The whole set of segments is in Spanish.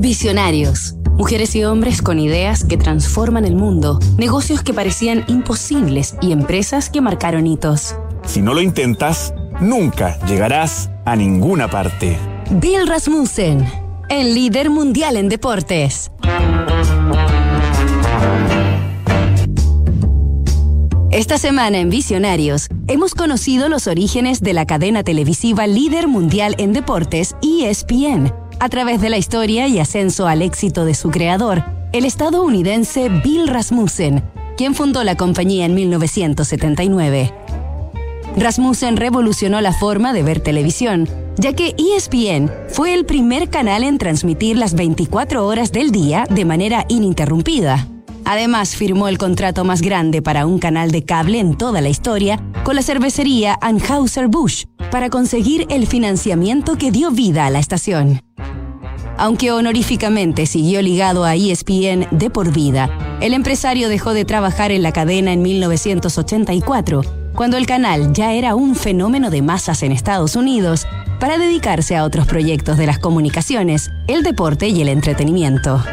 Visionarios. Mujeres y hombres con ideas que transforman el mundo, negocios que parecían imposibles y empresas que marcaron hitos. Si no lo intentas, nunca llegarás a ninguna parte. Bill Rasmussen, el líder mundial en deportes. Esta semana en Visionarios hemos conocido los orígenes de la cadena televisiva líder mundial en deportes ESPN a través de la historia y ascenso al éxito de su creador, el estadounidense Bill Rasmussen, quien fundó la compañía en 1979. Rasmussen revolucionó la forma de ver televisión, ya que ESPN fue el primer canal en transmitir las 24 horas del día de manera ininterrumpida. Además, firmó el contrato más grande para un canal de cable en toda la historia con la cervecería Anheuser-Busch para conseguir el financiamiento que dio vida a la estación. Aunque honoríficamente siguió ligado a ESPN de por vida, el empresario dejó de trabajar en la cadena en 1984, cuando el canal ya era un fenómeno de masas en Estados Unidos, para dedicarse a otros proyectos de las comunicaciones, el deporte y el entretenimiento.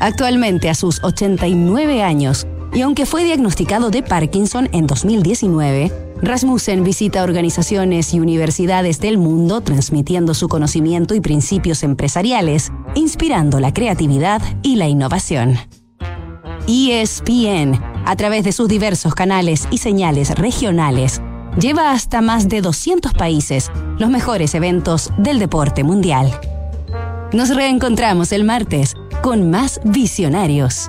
Actualmente a sus 89 años, y aunque fue diagnosticado de Parkinson en 2019, Rasmussen visita organizaciones y universidades del mundo transmitiendo su conocimiento y principios empresariales, inspirando la creatividad y la innovación. ESPN, a través de sus diversos canales y señales regionales, lleva hasta más de 200 países los mejores eventos del deporte mundial. Nos reencontramos el martes con más visionarios.